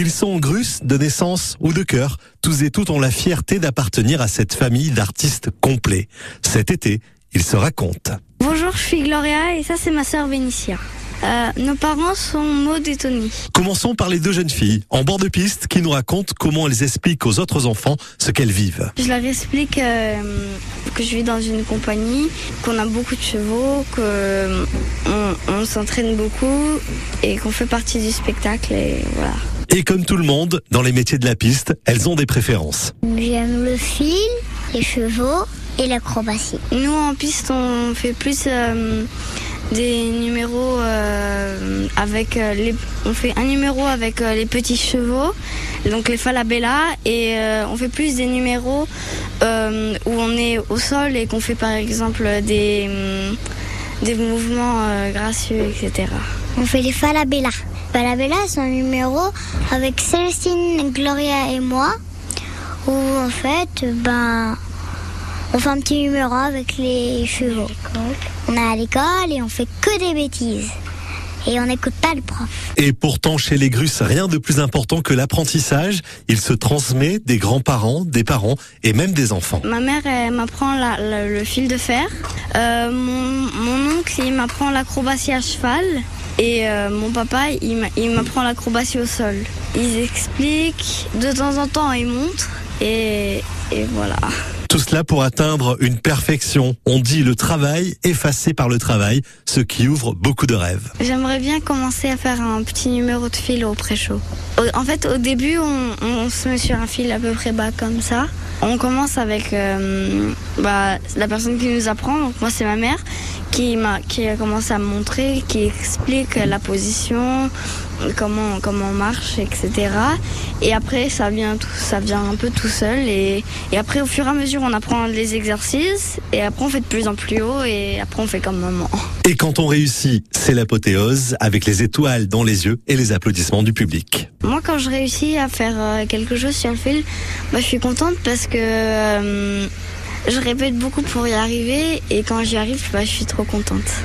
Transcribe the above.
Ils sont grusses de naissance ou de cœur. Tous et toutes ont la fierté d'appartenir à cette famille d'artistes complets. Cet été, ils se racontent. Bonjour, je suis Gloria et ça c'est ma sœur Vénitia. Euh, nos parents sont Maud et Tony. Commençons par les deux jeunes filles en bord de piste qui nous racontent comment elles expliquent aux autres enfants ce qu'elles vivent. Je leur explique euh, que je vis dans une compagnie, qu'on a beaucoup de chevaux, qu'on on, s'entraîne beaucoup et qu'on fait partie du spectacle et voilà. Et comme tout le monde, dans les métiers de la piste, elles ont des préférences. J'aime le fil, les chevaux et l'acrobatie. Nous en piste, on fait plus euh, des numéros euh, avec euh, les. On fait un numéro avec euh, les petits chevaux, donc les falabella, et on fait plus des numéros où on est au sol et qu'on fait par exemple des, des mouvements gracieux, etc. On fait les falabella. Falabella, c'est un numéro avec Célestine, Gloria et moi, où en fait, ben on fait un petit numéro avec les chevaux. On est à l'école et on fait que des bêtises. Et on n'écoute pas le prof. Et pourtant, chez les Grusses, rien de plus important que l'apprentissage. Il se transmet des grands-parents, des parents et même des enfants. Ma mère, elle m'apprend le fil de fer. Euh, mon, oncle, il m'apprend l'acrobatie à cheval. Et euh, mon papa, il m'apprend l'acrobatie au sol. Ils expliquent, de temps en temps, ils montrent. Et, et voilà. Tout cela pour atteindre une perfection. On dit le travail effacé par le travail, ce qui ouvre beaucoup de rêves. J'aimerais bien commencer à faire un petit numéro de fil au pré-chaud. En fait, au début, on, se met sur un fil à peu près bas comme ça. On commence avec euh, bah, la personne qui nous apprend, moi c'est ma mère, qui, m'a, qui a commencé à me montrer, qui explique la position, comment, comment on marche, etc. Et après, ça vient, tout, ça vient un peu tout seul. Et, et, après, au fur et à mesure, on apprend les exercices. Et après, on fait de plus en plus haut. Et après, on fait comme maman. Et quand on réussit, c'est l'apothéose avec les étoiles dans les yeux et les applaudissements du public. Moi, quand je réussis à faire euh, quelque chose sur le fil, bah, je suis contente parce que euh, je répète beaucoup pour y arriver. Et quand j'y arrive, bah, je suis trop contente.